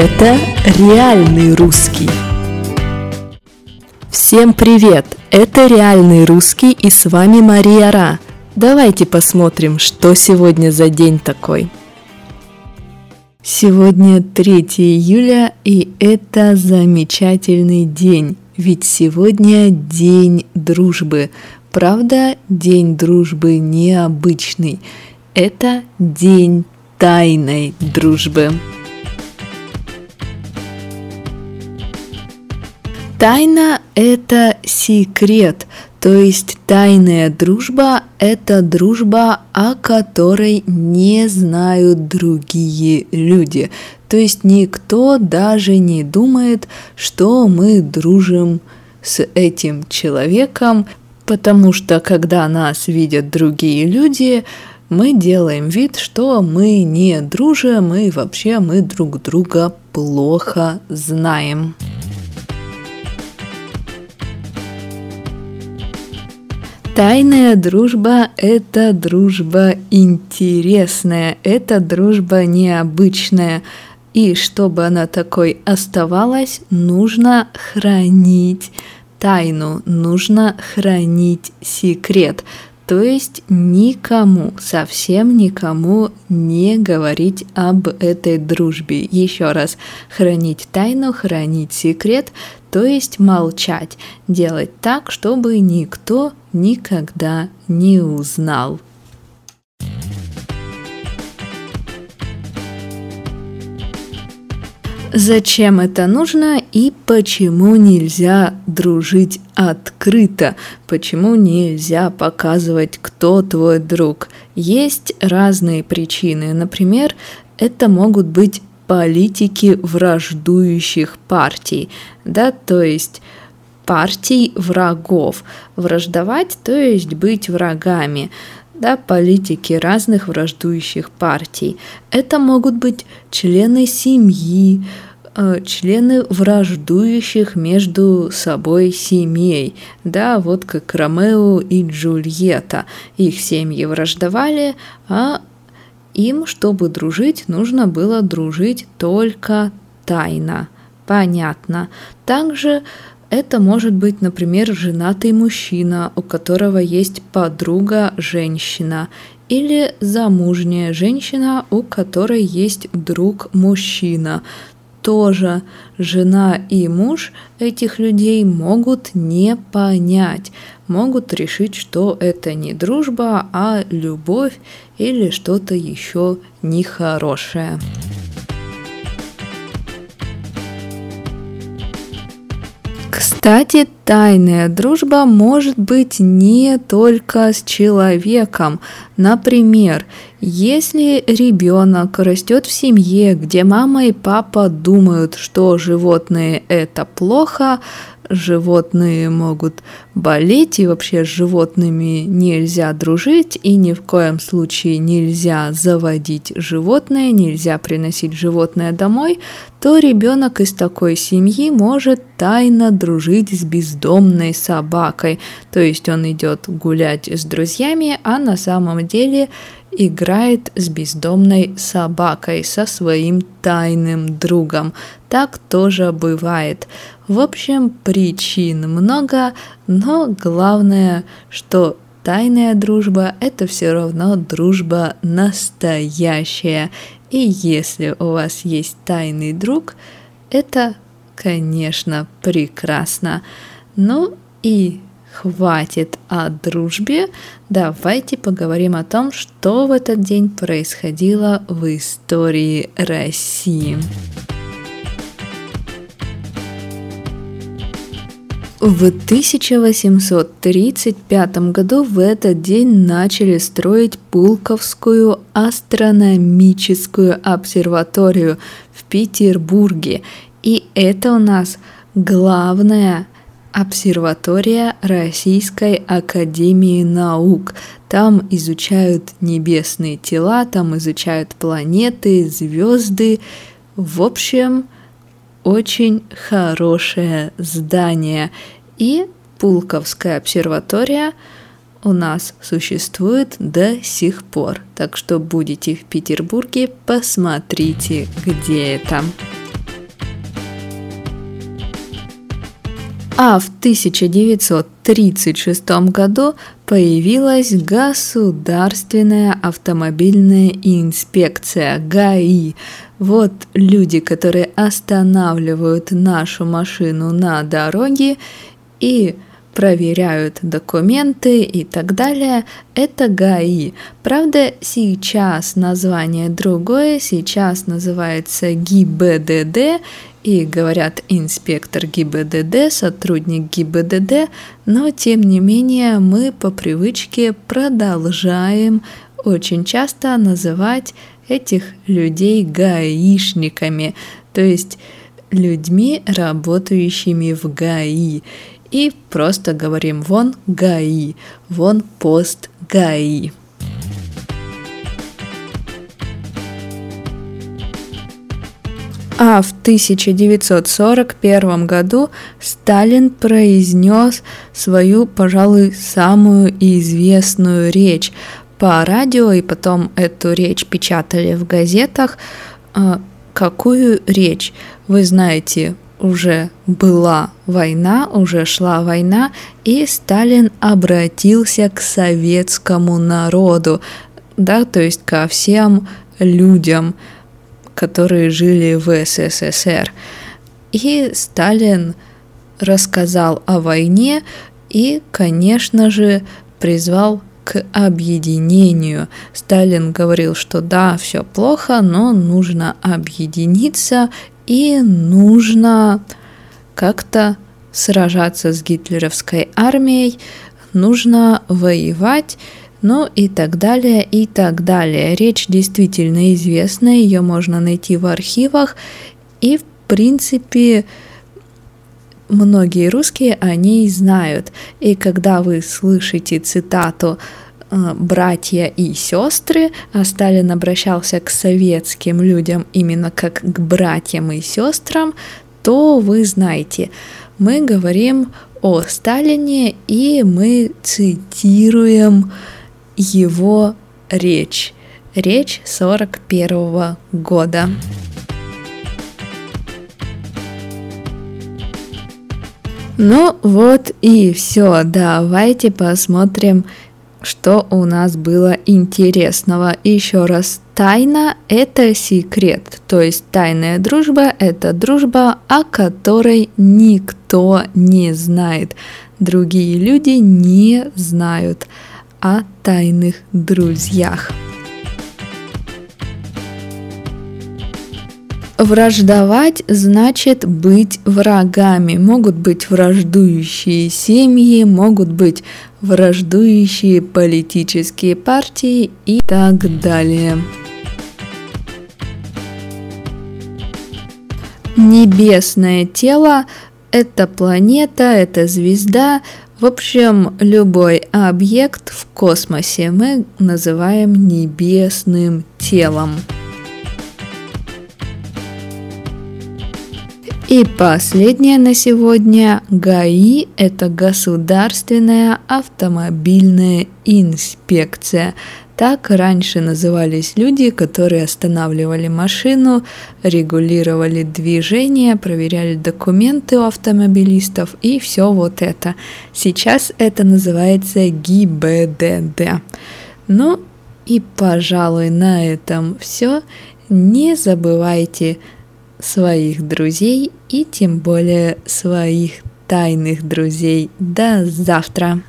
Это реальный русский. Всем привет! Это реальный русский и с вами Мария Ра. Давайте посмотрим, что сегодня за день такой. Сегодня 3 июля и это замечательный день, ведь сегодня день дружбы. Правда, день дружбы необычный. Это день тайной дружбы. Тайна – это секрет, то есть тайная дружба – это дружба, о которой не знают другие люди. То есть никто даже не думает, что мы дружим с этим человеком, потому что когда нас видят другие люди, мы делаем вид, что мы не дружим и вообще мы друг друга плохо знаем. Тайная дружба – это дружба интересная, это дружба необычная. И чтобы она такой оставалась, нужно хранить тайну, нужно хранить секрет. То есть никому, совсем никому не говорить об этой дружбе. Еще раз, хранить тайну, хранить секрет, то есть молчать, делать так, чтобы никто никогда не узнал. Зачем это нужно и почему нельзя дружить открыто? Почему нельзя показывать, кто твой друг? Есть разные причины. Например, это могут быть политики враждующих партий, да, то есть партий врагов. Враждовать, то есть быть врагами да, политики разных враждующих партий. Это могут быть члены семьи, э, члены враждующих между собой семей, да, вот как Ромео и Джульетта. Их семьи враждовали, а им, чтобы дружить, нужно было дружить только тайно. Понятно. Также это может быть, например, женатый мужчина, у которого есть подруга женщина, или замужняя женщина, у которой есть друг мужчина. Тоже жена и муж этих людей могут не понять, могут решить, что это не дружба, а любовь или что-то еще нехорошее. Кстати, тайная дружба может быть не только с человеком. Например, если ребенок растет в семье, где мама и папа думают, что животные это плохо, животные могут болеть, и вообще с животными нельзя дружить, и ни в коем случае нельзя заводить животное, нельзя приносить животное домой, то ребенок из такой семьи может тайно дружить с бездомной собакой. То есть он идет гулять с друзьями, а на самом деле играет с бездомной собакой, со своим тайным другом. Так тоже бывает. В общем, причин много, но главное, что тайная дружба – это все равно дружба настоящая. И если у вас есть тайный друг, это, конечно, прекрасно. Ну и хватит о дружбе, давайте поговорим о том, что в этот день происходило в истории России. В 1835 году в этот день начали строить Пулковскую астрономическую обсерваторию в Петербурге. И это у нас главная Обсерватория Российской Академии Наук. Там изучают небесные тела, там изучают планеты, звезды. В общем, очень хорошее здание. И Пулковская обсерватория у нас существует до сих пор. Так что будете в Петербурге, посмотрите, где это. А в 1936 году появилась Государственная автомобильная инспекция ГАИ. Вот люди, которые останавливают нашу машину на дороге и проверяют документы и так далее, это ГАИ. Правда, сейчас название другое, сейчас называется ГИБДД, и говорят инспектор ГИБДД, сотрудник ГИБДД, но тем не менее мы по привычке продолжаем очень часто называть этих людей гаишниками, то есть людьми, работающими в ГАИ. И просто говорим вон ГАИ, вон пост ГАИ. А в 1941 году Сталин произнес свою, пожалуй, самую известную речь по радио, и потом эту речь печатали в газетах. А, какую речь? Вы знаете, уже была война, уже шла война, и Сталин обратился к советскому народу, да, то есть ко всем людям, которые жили в СССР. И Сталин рассказал о войне и, конечно же, призвал к объединению. Сталин говорил, что да, все плохо, но нужно объединиться и нужно как-то сражаться с гитлеровской армией, нужно воевать, ну и так далее, и так далее. Речь действительно известна, ее можно найти в архивах, и в принципе многие русские о ней знают. И когда вы слышите цитату э, братья и сестры, а Сталин обращался к советским людям именно как к братьям и сестрам, то вы знаете, мы говорим о Сталине и мы цитируем его речь. Речь 41 года. Ну вот и все. Давайте посмотрим, что у нас было интересного. Еще раз, тайна – это секрет. То есть тайная дружба – это дружба, о которой никто не знает. Другие люди не знают о тайных друзьях. Враждовать значит быть врагами. Могут быть враждующие семьи, могут быть враждующие политические партии и так далее. Небесное тело – это планета, это звезда, в общем, любой объект в космосе мы называем небесным телом. И последнее на сегодня. ГАИ – это Государственная автомобильная инспекция. Так раньше назывались люди, которые останавливали машину, регулировали движение, проверяли документы у автомобилистов и все вот это. Сейчас это называется ГИБДД. Ну и, пожалуй, на этом все. Не забывайте своих друзей и тем более своих тайных друзей. До завтра!